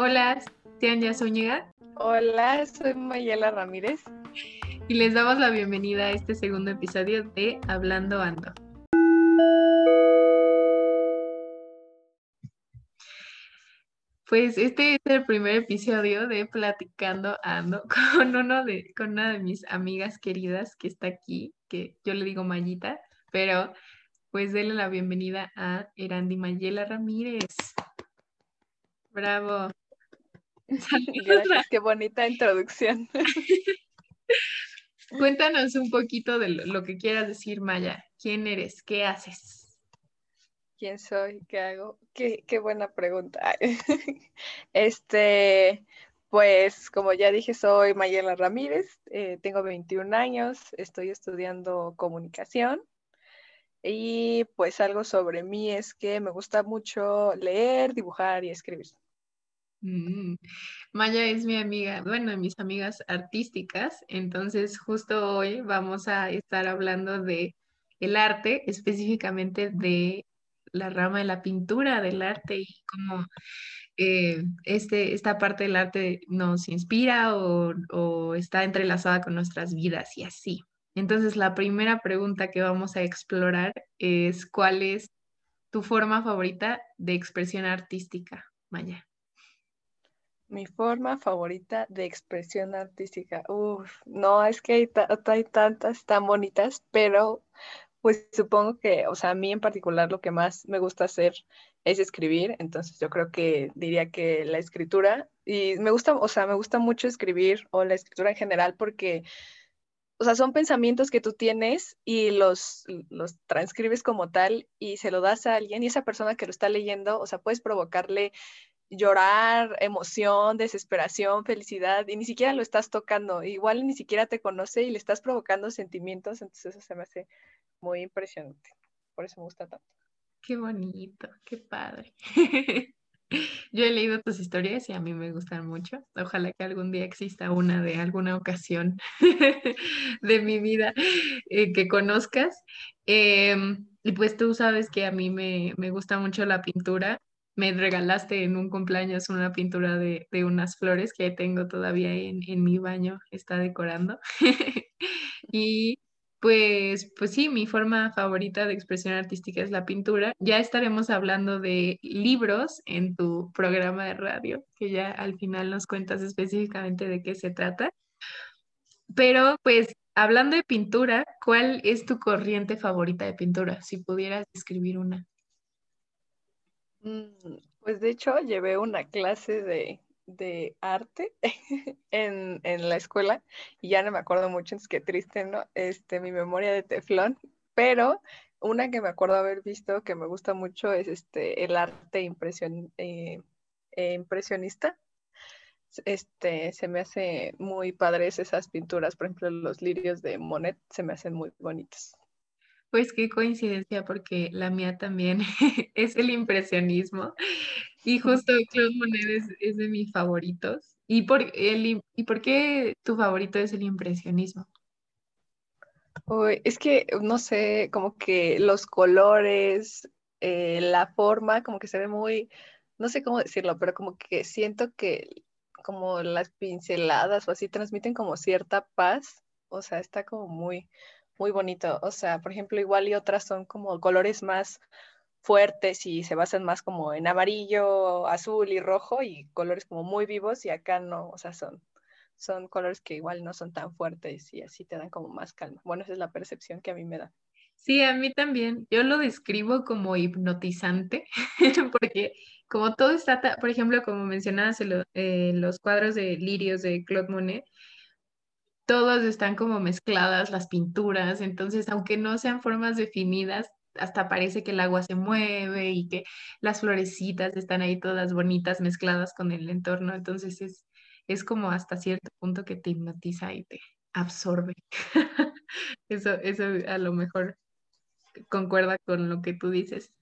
Hola, Tianya Zúñiga. Hola, soy Mayela Ramírez. Y les damos la bienvenida a este segundo episodio de Hablando Ando. Pues este es el primer episodio de Platicando Ando con uno de, con una de mis amigas queridas que está aquí, que yo le digo Mayita, pero pues denle la bienvenida a Erandi Mayela Ramírez. Bravo. Gracias, qué bonita introducción. Cuéntanos un poquito de lo, que quieras decir, Maya. ¿Quién eres? ¿Qué haces? ¿Quién soy? ¿Qué hago? Qué, buena pregunta. Este, pues como ya dije, soy Mayela Ramírez, eh, tengo 21 años, estoy estudiando comunicación y pues algo sobre mí es que me gusta mucho leer, dibujar y escribir. Mm, Maya es mi amiga, bueno, mis amigas artísticas, entonces justo hoy vamos a estar hablando de el arte, específicamente de la rama de la pintura del arte y cómo eh, este, esta parte del arte nos inspira o, o está entrelazada con nuestras vidas y así. Entonces, la primera pregunta que vamos a explorar es, ¿cuál es tu forma favorita de expresión artística, Maya? Mi forma favorita de expresión artística. Uf, no, es que hay, hay, tantas tan bonitas, pero pues supongo que, o sea, a mí en particular lo que más me gusta hacer es escribir, entonces yo creo que diría que la escritura, y me gusta, o sea, me gusta mucho escribir o la escritura en general porque, o sea, son pensamientos que tú tienes y los, los transcribes como tal y se lo das a alguien y esa persona que lo está leyendo, o sea, puedes provocarle llorar, emoción, desesperación, felicidad, y ni siquiera lo estás tocando, igual ni siquiera te conoce y le estás provocando sentimientos, entonces eso se me hace muy impresionante. Por eso me gusta tanto. Qué bonito, qué padre. Yo he leído tus historias y a mí me gustan mucho. Ojalá que algún día exista una de alguna ocasión de mi vida eh, que conozcas. Em, y pues tú sabes que a mí me, me gusta mucho la pintura me regalaste en un cumpleaños una pintura de, unas flores que tengo todavía en, mi baño, está decorando. y pues, pues sí, mi forma favorita de expresión artística es la pintura. Ya estaremos hablando de libros en tu programa de radio, que ya al final nos cuentas específicamente de qué se trata. Pero pues hablando de pintura, ¿cuál es tu corriente favorita de pintura? Si pudieras describir una. Mm, pues de hecho llevé una clase de, arte en, la escuela y ya no me acuerdo mucho, es que triste, ¿no? Este, mi memoria de teflón, pero una que me acuerdo haber visto que me gusta mucho es este, el arte impresion, eh, eh, impresionista. Este, se me hace muy padres esas pinturas, por ejemplo, los lirios de Monet se me hacen muy bonitos. Pues qué coincidencia, porque la mía también es el impresionismo. Y justo Claude Monet es, de mis favoritos. ¿Y por, el, ¿Y por qué tu favorito es el impresionismo? es que, no sé, como que los colores, eh, la forma, como que se ve muy, no sé cómo decirlo, pero como que siento que como las pinceladas o así transmiten como cierta paz. O sea, está como muy, muy bonito. O sea, por ejemplo, igual y otras son como colores más fuertes y se basan más como en amarillo, azul y rojo y colores como muy vivos y acá no, o sea, son, son colores que igual no son tan fuertes y así te dan como más calma. Bueno, esa es la percepción que a mí me da. Sí, a mí también. Yo lo describo como hipnotizante, porque como todo está, por ejemplo, como mencionabas en, los cuadros de lirios de Claude Monet, todos están como mezcladas las pinturas, entonces aunque no sean formas definidas, hasta parece que el agua se mueve y que las florecitas están ahí todas bonitas mezcladas con el entorno, entonces es, es como hasta cierto punto que te hipnotiza y te absorbe. eso, eso a lo mejor concuerda con lo que tú dices.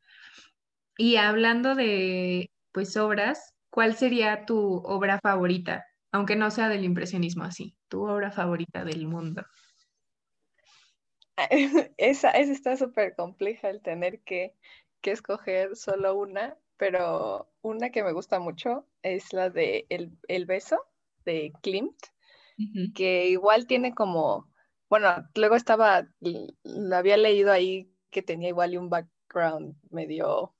Y hablando de pues obras, ¿cuál sería tu obra favorita? Aunque no sea del impresionismo así tu obra favorita del mundo? Esa, esa está súper compleja el tener que, escoger solo una. pero una que me gusta mucho es la de El, beso de Klimt, que igual tiene como, bueno, luego estaba, la había leído ahí que tenía igual un background medio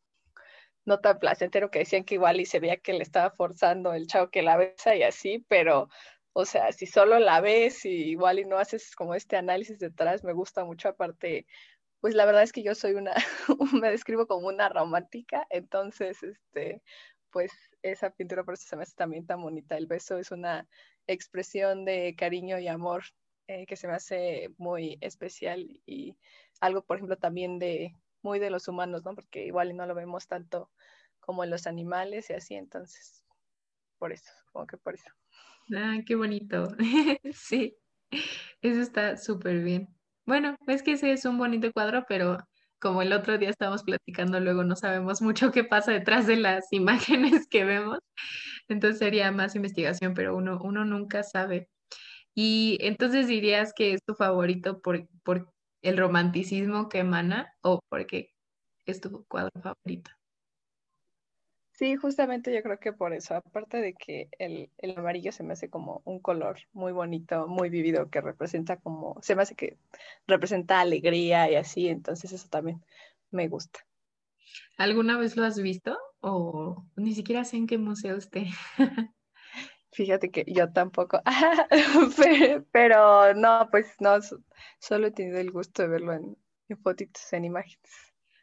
no tan placentero que decían que igual y se veía que le estaba forzando el chavo que la besa y así, pero o sea, si solo la ves y igual y no haces como este análisis detrás, me gusta mucho aparte, pues la verdad es que yo soy una, me describo como una romántica, entonces, este, pues esa pintura por eso se me hace también tan bonita. El beso es una expresión de cariño y amor eh, que se me hace muy especial y algo, por ejemplo, también de muy de los humanos, ¿no? Porque igual no lo vemos tanto como en los animales y así, entonces, por eso, como que por eso. Ah, qué bonito. Sí, eso está súper bien. Bueno, es que ese es un bonito cuadro, pero como el otro día estábamos platicando, luego no sabemos mucho qué pasa detrás de las imágenes que vemos. Entonces sería más investigación, pero uno, uno nunca sabe. Y entonces dirías que es tu favorito por, por el romanticismo que emana o porque es tu cuadro favorito. Sí, justamente yo creo que por eso, aparte de que el, amarillo se me hace como un color muy bonito, muy vivido, que representa como, se me hace que representa alegría y así, entonces eso también me gusta. ¿Alguna vez lo has visto o ni siquiera sé en qué museo esté? Fíjate que yo tampoco, pero no, pues no, solo he tenido el gusto de verlo en, en fotitos, en imágenes.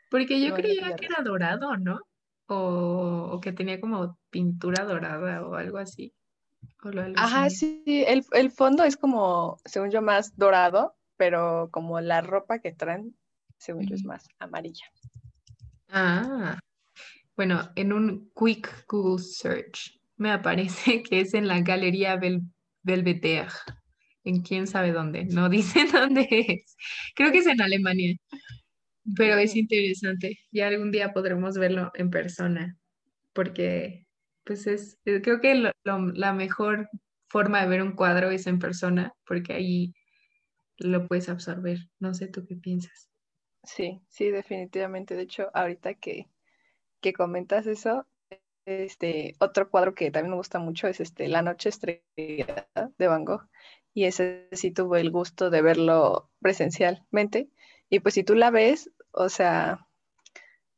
Porque yo creía que era dorado, ¿no? o, que tenía como pintura dorada o algo así. Ajá, sí, el, el, fondo es como, según yo, más dorado, pero como la ropa que traen, según yo, es más amarilla. Ah, bueno, en un quick Google search me aparece que es en la Galería Bel Belvedere, en quién sabe dónde, no dice dónde es. Creo que es en Alemania. Pero es interesante, ya algún día podremos verlo en persona, porque pues es, eh, creo que la mejor forma de ver un cuadro es en persona, porque ahí lo puedes absorber. No sé tú qué piensas. Sí, sí, definitivamente. De hecho, ahorita que, que comentas eso, este otro cuadro que también me gusta mucho es este La Noche Estrellada de Van Gogh. Y ese sí tuve el gusto de verlo presencialmente. Y pues si tú la ves, o sea,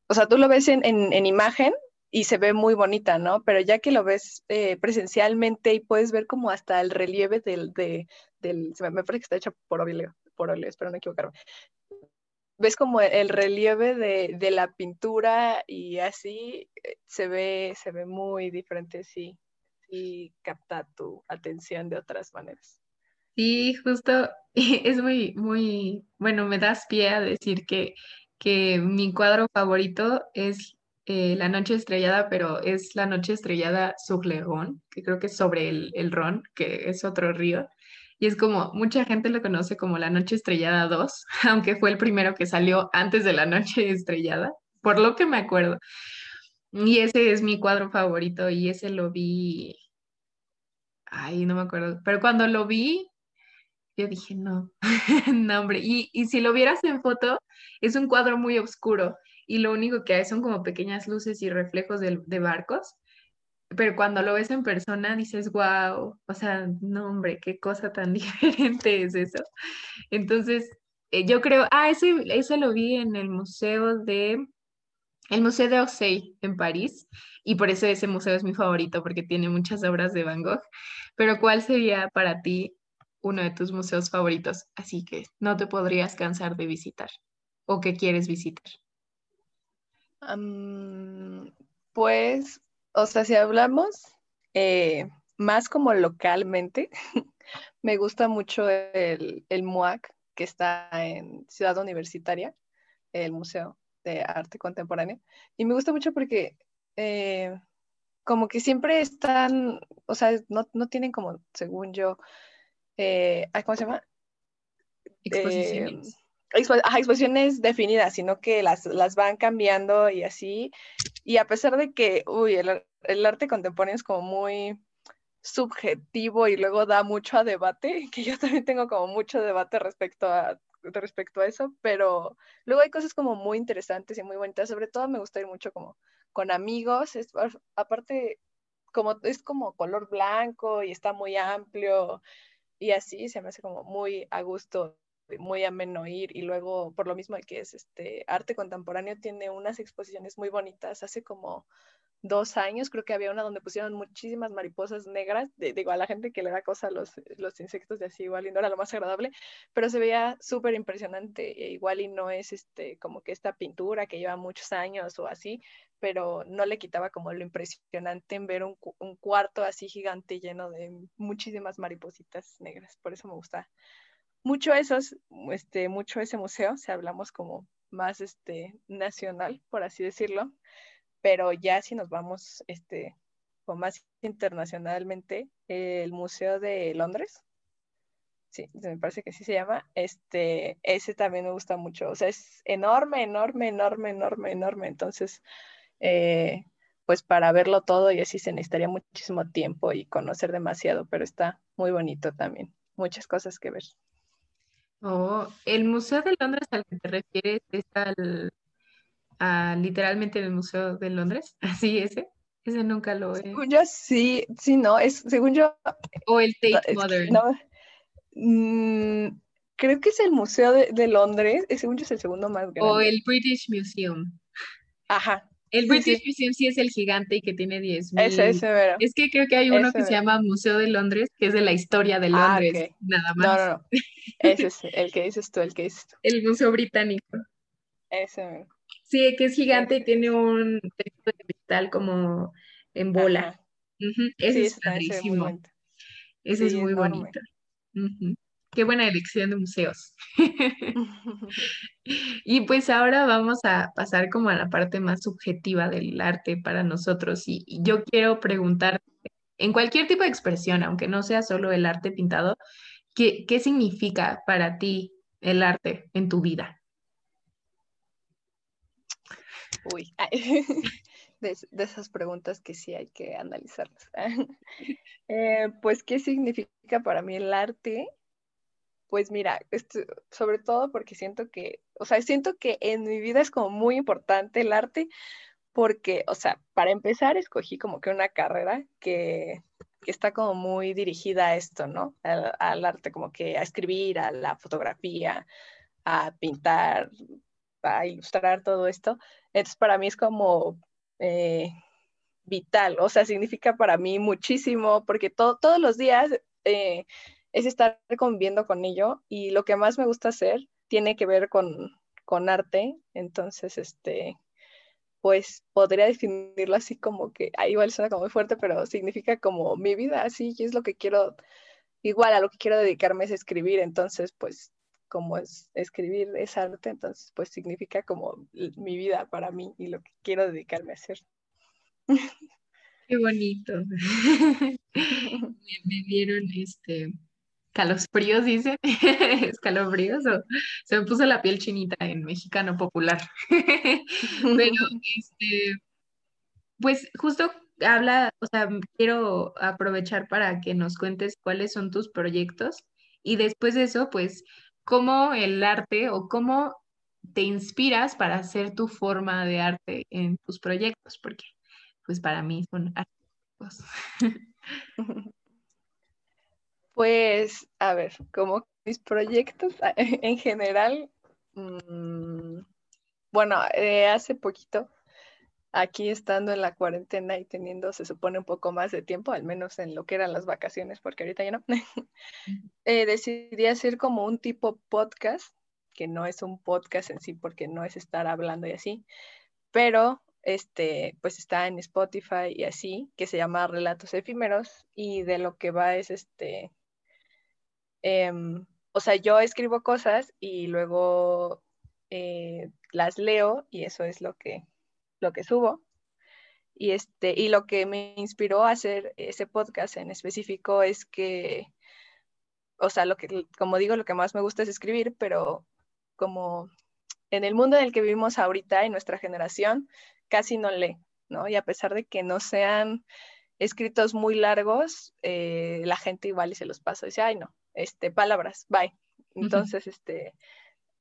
o sea, tú lo ves en, en, imagen y se ve muy bonita, ¿no? Pero ya que lo ves eh, presencialmente y puedes ver como hasta el relieve del, de, del me parece que está hecho por óleo, por óleo, espero no equivocarme. Ves como el relieve de, de la pintura y así eh, se ve, se ve muy diferente, sí, y capta tu atención de otras maneras. Sí, justo es muy, muy, bueno, me das pie a decir que, que mi cuadro favorito es eh, La Noche Estrellada, pero es La Noche Estrellada sur le que creo que es sobre el, el Ron, que es otro río. Y es como, mucha gente lo conoce como La Noche Estrellada 2, aunque fue el primero que salió antes de La Noche Estrellada, por lo que me acuerdo. Y ese es mi cuadro favorito y ese lo vi, ay, no me acuerdo, pero cuando lo vi yo dije, no, no, hombre. Y, y, si lo vieras en foto, es un cuadro muy oscuro y lo único que hay son como pequeñas luces y reflejos de, de barcos. Pero cuando lo ves en persona dices, wow, o sea, no, hombre, qué cosa tan diferente es eso. Entonces, eh, yo creo, ah, ese, ese lo vi en el museo de, el Museo de Orsay en París, y por eso ese museo es mi favorito, porque tiene muchas obras de Van Gogh. Pero ¿cuál sería para ti uno de tus museos favoritos, así que no te podrías cansar de visitar o que quieres visitar? pues, o sea, si hablamos eh, más como localmente, me gusta mucho el, el MUAC que está en Ciudad Universitaria, el Museo de Arte Contemporáneo, y me gusta mucho porque eh, como que siempre están, o sea, no, no tienen como, según yo, eh, ¿cómo se llama? Exposiciones. Eh, exposiciones definidas, sino que las, las, van cambiando y así. Y a pesar de que, uy, el, arte contemporáneo es como muy subjetivo y luego da mucho a debate, que yo también tengo como mucho debate respecto a respecto a eso, pero luego hay cosas como muy interesantes y muy bonitas, sobre todo me gusta ir mucho como con amigos, es, aparte como es como color blanco y está muy amplio y así se me hace como muy a gusto muy ameno ir y luego por lo mismo que es este arte contemporáneo tiene unas exposiciones muy bonitas. Hace como dos años, creo que había una donde pusieron muchísimas mariposas negras, digo, a la gente que le da cosa a los, los insectos de así igual y no era lo más agradable, pero se veía súper impresionante, e igual y no es este, como que esta pintura que lleva muchos años o así, pero no le quitaba como lo impresionante en ver un, un cuarto así gigante lleno de muchísimas maripositas negras, por eso me gusta mucho esos, este, mucho ese museo, si hablamos como más este, nacional, por así decirlo, pero ya si nos vamos este, o más internacionalmente, el Museo de Londres, sí, me parece que sí se llama, este, ese también me gusta mucho, o sea, es enorme, enorme, enorme, enorme, enorme, entonces, eh, pues para verlo todo y así se necesitaría muchísimo tiempo y conocer demasiado, pero está muy bonito también, muchas cosas que ver. Oh, el Museo de Londres al que te refieres es al, literalmente el Museo de Londres, así ese. Ese nunca lo he. Según yo sí, sí, no, es según yo. O el Tate Modern. No, mm, creo que es el Museo de, Londres, según yo es el segundo más grande. O el British Museum. Ajá. El British Museum sí es el gigante y que tiene 10.000. Ese, ese, pero. Es que creo que hay uno que se llama Museo de Londres, que es de la historia de ah, Londres, nada más. No, no, no. Ese es el que dices tú, el que dices tú. El Museo Británico. Ese, Sí, que es gigante y tiene un texto de cristal como en bola. Ese es padrísimo. Ese es muy bonito. Qué buena elección de museos. y pues ahora vamos a pasar como a la parte más subjetiva del arte para nosotros. Y, yo quiero preguntar, en cualquier tipo de expresión, aunque no sea solo el arte pintado, ¿qué, qué significa para ti el arte en tu vida? Uy, de, esas preguntas que sí hay que analizarlas. Eh, pues, ¿qué significa para mí el arte? Pues mira, sobre todo porque siento que, o sea, siento que en mi vida es como muy importante el arte, porque, o sea, para empezar, escogí como que una carrera que, está como muy dirigida a esto, ¿no? al, arte, como que a escribir, a la fotografía, a pintar, a ilustrar todo esto. Entonces, para mí es como eh, vital, o sea, significa para mí muchísimo, porque todos los días eh, es estar conviviendo con ello y lo que más me gusta hacer tiene que ver con, con arte, entonces, este, pues podría definirlo así como que, ahí igual suena como muy fuerte, pero significa como mi vida, así, es lo que quiero, igual a lo que quiero dedicarme es escribir, entonces, pues como es escribir es arte, entonces pues significa como mi vida para mí y lo que quiero dedicarme a hacer. Qué bonito. me, dieron este calosfríos, dice, escalofríos, o se me puso la piel chinita en mexicano popular. Pero este, pues justo habla, o sea, quiero aprovechar para que nos cuentes cuáles son tus proyectos y después de eso, pues cómo el arte o cómo te inspiras para hacer tu forma de arte en tus proyectos, porque pues para mí son artísticos. Pues, a ver, como mis proyectos en general, mm, bueno, eh, hace poquito aquí estando en la cuarentena y teniendo, se supone, un poco más de tiempo, al menos en lo que eran las vacaciones, porque ahorita ya no, eh, decidí hacer como un tipo podcast, que no es un podcast en sí, porque no es estar hablando y así, pero este, pues está en Spotify y así, que se llama Relatos Efímeros, y de lo que va es este, em, o sea, yo escribo cosas y luego eh, las leo y eso es lo que lo que subo. Y, este, y lo que me inspiró a hacer ese podcast en específico es que, o sea, lo que, como digo, lo que más me gusta es escribir, pero como en el mundo en el que vivimos ahorita, en nuestra generación, casi no lee, ¿no? Y a pesar de que no sean escritos muy largos, eh, la gente igual y se los pasa dice, ay, no, este, palabras, bye. Entonces, este,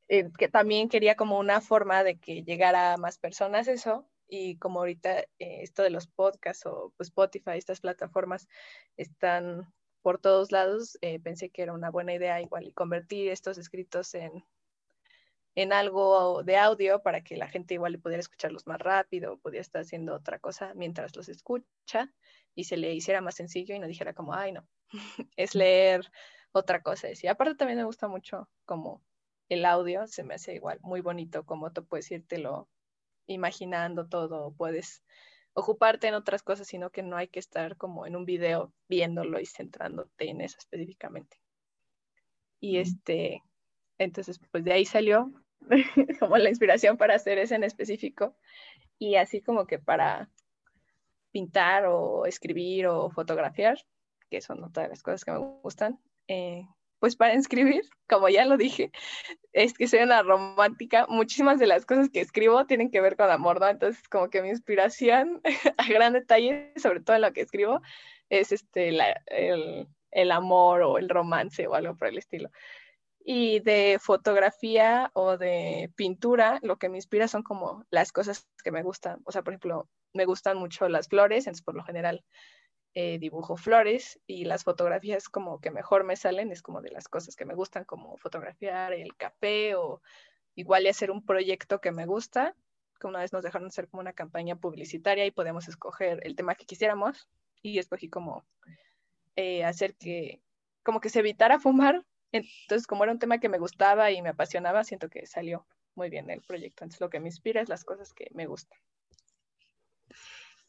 eh, que también quería como una forma de que llegara a más personas eso, y como ahorita eh, esto de los podcasts o pues, Spotify, estas plataformas están por todos lados, eh, pensé que era una buena idea igual y convertir estos escritos en, en algo de audio para que la gente igual pudiera escucharlos más rápido, pudiera estar haciendo otra cosa mientras los escucha y se le hiciera más sencillo y no dijera como, ay no, es leer otra cosa. Y aparte también me gusta mucho como el audio, se me hace igual muy bonito como tú puedes lo imaginando todo, puedes ocuparte en otras cosas, sino que no hay que estar como en un video viéndolo y centrándote en eso específicamente. Y este, entonces, pues de ahí salió como la inspiración para hacer ese en específico y así como que para pintar o escribir o fotografiar, que son otra de las cosas que me gustan, eh, pues para escribir, como ya lo dije, es que soy una romántica. Muchísimas de las cosas que escribo tienen que ver con amor, ¿no? Entonces, como que mi inspiración a gran detalle, sobre todo en lo que escribo, es este, el, el amor o el romance o algo por el estilo. Y de fotografía o de pintura, lo que me inspira son como las cosas que me gustan. O sea, por ejemplo, me gustan mucho las flores, entonces por lo general eh, dibujo flores y las fotografías como que mejor me salen, es como de las cosas que me gustan, como fotografiar el café o igual hacer un proyecto que me gusta, que una vez nos dejaron hacer como una campaña publicitaria y podemos escoger el tema que quisiéramos y escogí como eh, hacer que como que se evitara fumar, entonces como era un tema que me gustaba y me apasionaba, siento que salió muy bien el proyecto, entonces lo que me inspira es las cosas que me gustan.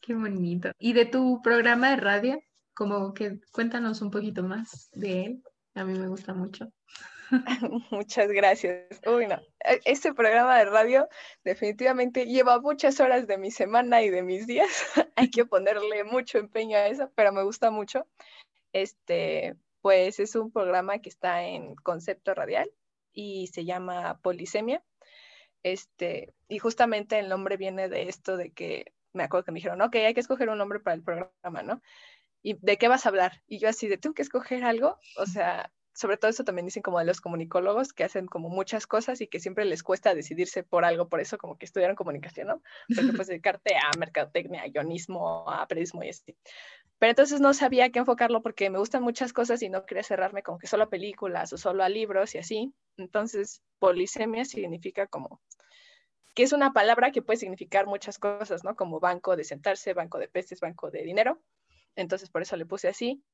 Qué bonito. ¿Y de tu programa de radio? Como que cuéntanos un poquito más de él. A mí me gusta mucho. Muchas gracias. Uy, no. E, este programa de radio definitivamente lleva muchas horas de mi semana y de mis días. Hay que ponerle mucho empeño a eso, pero me gusta mucho. Este, pues es un programa que está en concepto radial y se llama Polisemia. Este, y justamente el nombre viene de esto de que me acuerdo que me dijeron, ok, hay que escoger un nombre para el programa, ¿no? ¿Y de qué vas a hablar? Y yo así, de tengo que escoger algo, o sea, sobre todo eso también dicen como de los comunicólogos que hacen como muchas cosas y que siempre les cuesta decidirse por algo, por eso como que estudiaron comunicación, ¿no? Porque puedes dedicarte a mercadotecnia, a guionismo, a periodismo y así. Pero entonces no sabía qué enfocarlo porque me gustan muchas cosas y no quería cerrarme como que solo a películas o solo a libros y así. Entonces, polisemia significa como que es una palabra que puede significar muchas cosas, ¿no? Como banco de sentarse, banco de peces, banco de dinero. Entonces, por eso le puse así.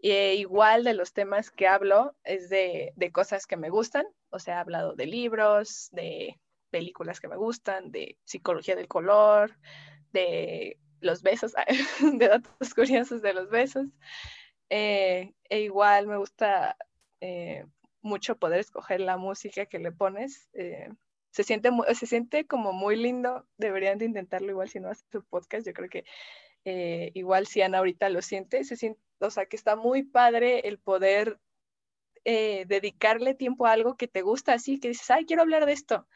E igual de los temas que hablo es de, de cosas que me gustan, o sea, he hablado de libros, de películas que me gustan, de psicología del color, de los besos, de datos curiosos de los besos. Eh, e igual me gusta eh, mucho poder escoger la música que le pones. Eh, se siente, se siente como muy lindo, deberían de intentarlo igual si no hace su podcast, yo creo que eh, igual si Ana ahorita lo siente, se siente, o sea que está muy padre el poder eh, dedicarle tiempo a algo que te gusta así, que dices, ay, quiero hablar de esto,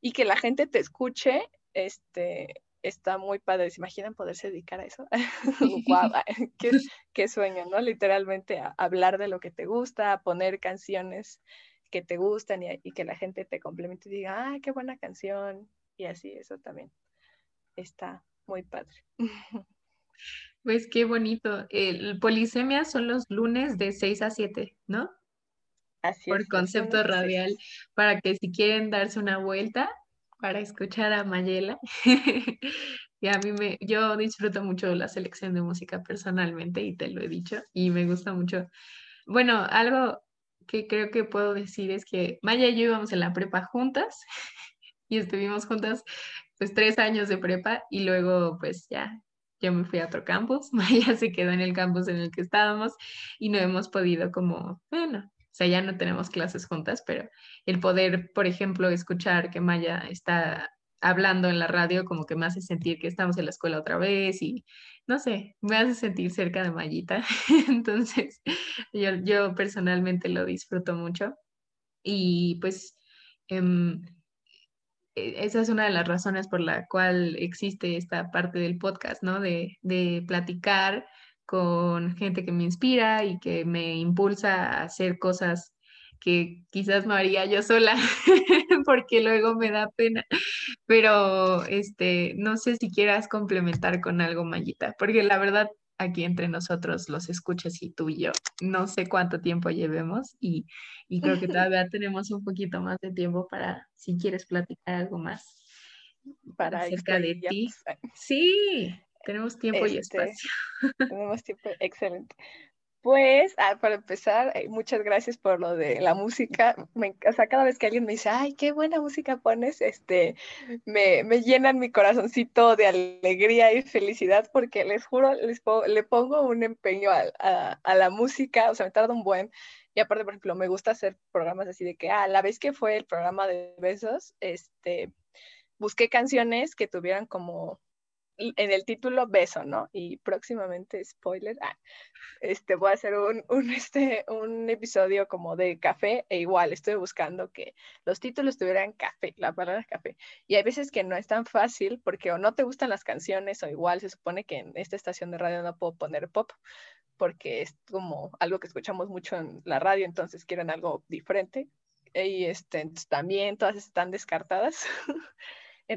y que la gente te escuche, este, está muy padre. ¿Se imaginan poderse dedicar a eso? wow, qué, qué, sueño, ¿no? Literalmente a hablar de lo que te gusta, a poner canciones que te gustan y, que la gente te complemente y diga, ah, qué buena canción. Y así, eso también está muy padre. Pues qué bonito. El polisemia son los lunes de 6 a 7, ¿no? Así Por concepto radial, para que si quieren darse una vuelta para escuchar a Mayela. y a mí me, yo disfruto mucho la selección de música personalmente y te lo he dicho y me gusta mucho. Bueno, algo que creo que puedo decir es que Maya y yo íbamos en la prepa juntas y estuvimos juntas pues tres años de prepa y luego pues ya yo me fui a otro campus, Maya se quedó en el campus en el que estábamos y no hemos podido como, bueno, o sea, ya no tenemos clases juntas, pero el poder, por ejemplo, escuchar que Maya está hablando en la radio como que me hace sentir que estamos en la escuela otra vez y no sé, me hace sentir cerca de Mayita. Entonces, yo, yo personalmente lo disfruto mucho y pues em, e, esa es una de las razones por la cual existe esta parte del podcast, ¿no? De, de platicar con gente que me inspira y que me impulsa a hacer cosas que quizás no haría yo sola, porque luego me da pena. Pero este, no sé si quieras complementar con algo, Mayita, porque la verdad aquí entre nosotros los escuchas y tú y yo, no sé cuánto tiempo llevemos y, y creo que todavía tenemos un poquito más de tiempo para si quieres platicar algo más para acerca de ti. Sí, tenemos tiempo y Este, espacio. Tenemos tiempo, excelente. Pues, ah, para empezar, eh, muchas gracias por lo de la música. Me, o sea, cada vez que alguien me dice, ay, qué buena música pones, este, me, me llenan mi corazoncito de alegría y felicidad porque les juro, les le pongo un empeño a, a- a la música, o sea, me tarda un buen. Y aparte, por ejemplo, me gusta hacer programas así de que, ah, la vez que fue el programa de besos, este, busqué canciones que tuvieran como en el título beso, ¿no? Y próximamente, spoiler, ah, este, voy a hacer un, un, este, un episodio como de café e igual estoy buscando que los títulos tuvieran café, la palabra café. Y hay veces que no es tan fácil porque o no te gustan las canciones o igual se supone que en esta estación de radio no puedo poner pop porque es como algo que escuchamos mucho en la radio, entonces quieren algo diferente. Y este, también todas están descartadas.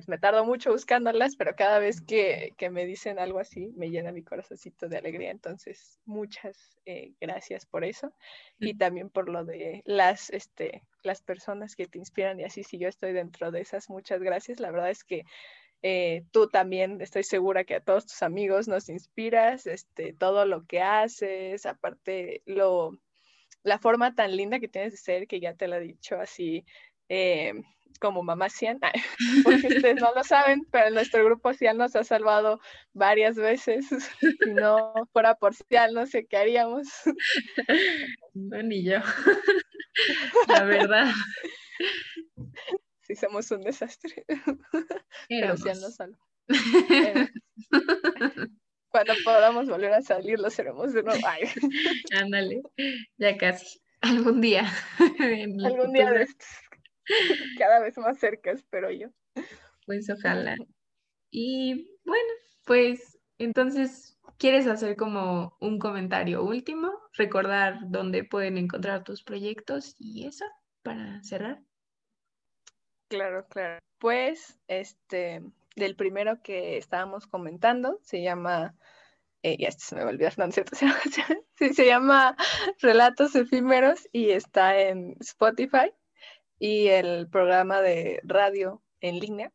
Me tardo mucho buscándolas, pero cada vez que, que, me dicen algo así, me llena mi corazoncito de alegría. Entonces, muchas eh, gracias por eso. Y también por lo de las, este, las personas que te inspiran y así, si yo estoy dentro de esas, muchas gracias. La verdad es que eh, tú también estoy segura que a todos tus amigos nos inspiras, este, todo lo que haces, aparte lo, la forma tan linda que tienes de ser, que ya te lo he dicho así. Eh, como Mamá Cian, porque ustedes no lo saben, pero nuestro grupo Cian nos ha salvado varias veces. Si no fuera por Cian, no sé qué haríamos. No, ni yo. La verdad. Sí, somos un desastre. Éramos. Pero Cian nos salvó. Cuando podamos volver a salir, lo seremos de nuevo. Ay. Ándale, ya casi. Algún día. Algún día de estos. cada vez más cerca, espero yo. Pues ojalá. Y bueno, pues entonces, ¿quieres hacer como un comentario último? Recordar dónde pueden encontrar tus proyectos y eso para cerrar. Claro, claro. Pues, este, del primero que estábamos comentando, se llama, eh, ya se me olvidó, no, ¿cierto? Se llama, sí, se llama Relatos Efímeros y está en Spotify y el programa de radio en línea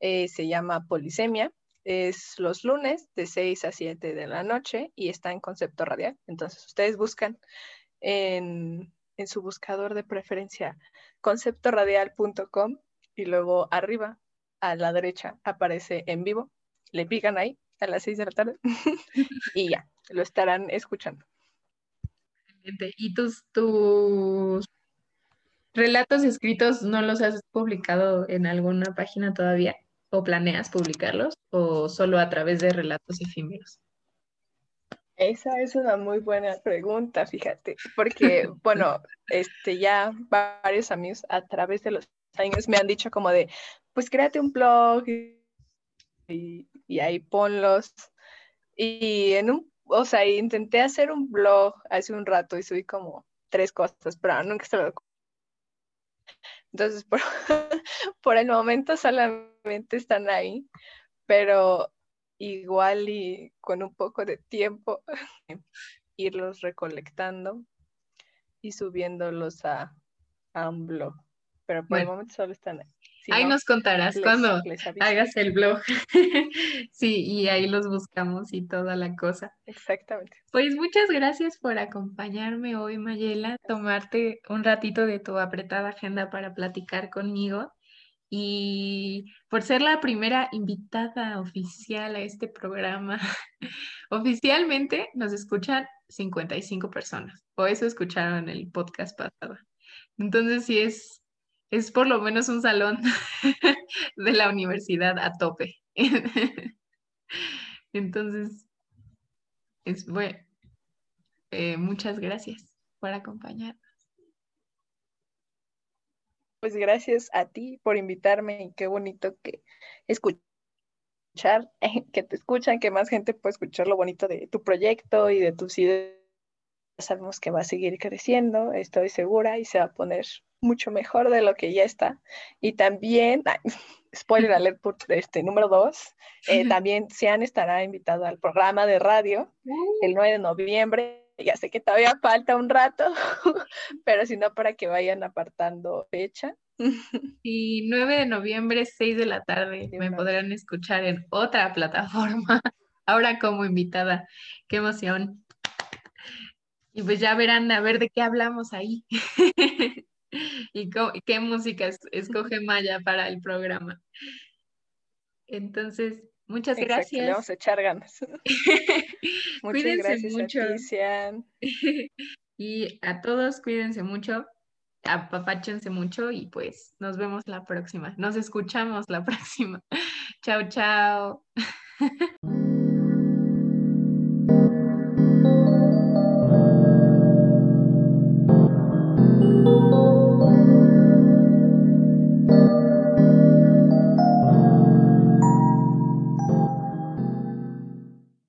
eh, se llama Polisemia. Es los lunes de 6 a 7 de la noche y está en concepto radial. Entonces ustedes buscan en, en su buscador de preferencia conceptoradial.com y luego arriba a la derecha aparece en vivo. Le pican ahí a las 6 de la tarde y ya, lo estarán escuchando. ¿Y tus, tus relatos escritos no los has publicado en alguna página todavía? ¿O planeas publicarlos? ¿O solo a través de relatos efímeros? Esa es una muy buena pregunta, fíjate, porque, bueno, este, ya varios amigos a través de los años me han dicho como de, pues créate un blog y, y ahí ponlos. Y en un, o sea, intenté hacer un blog hace un rato y subí como tres cosas, pero nunca se lo entonces, por, por, el momento solamente están ahí, pero igual y con un poco de tiempo irlos recolectando y subiéndolos a, a un blog. Pero por bueno, el momento solo están ahí. Si ahí no, nos contarás les, cuando les hagas el blog. sí, y ahí los buscamos y toda la cosa. Exactamente. Pues muchas gracias por acompañarme hoy, Mayela, tomarte un ratito de tu apretada agenda para platicar conmigo y por ser la primera invitada oficial a este programa. Oficialmente nos escuchan 55 personas, o eso escucharon en el podcast pasado. Entonces, sí es es por lo menos un salón de la universidad a tope. Entonces, es bueno. Eh, muchas gracias por acompañarnos. Pues gracias a ti por invitarme y qué bonito que escuchar, que te escuchan, que más gente puede escuchar lo bonito de tu proyecto y de tus ideas sabemos que va a seguir creciendo, estoy segura, y se va a poner mucho mejor de lo que ya está. Y también, spoiler alert este, número dos, eh, también Sean estará invitado al programa de radio el 9 de noviembre. Ya sé que todavía falta un rato, pero si no, para que vayan apartando fecha. Y 9 de noviembre, 6 de la tarde, me podrán escuchar en otra plataforma, ahora como invitada. Qué emoción. Y pues ya verán a ver de qué hablamos ahí. y qué música escoge Maya para el programa. Entonces, muchas gracias. vamos a echar ganas. muchas gracias mucho. y a todos, cuídense mucho, apapáchense mucho y pues nos vemos la próxima. Nos escuchamos la próxima. chao, chao.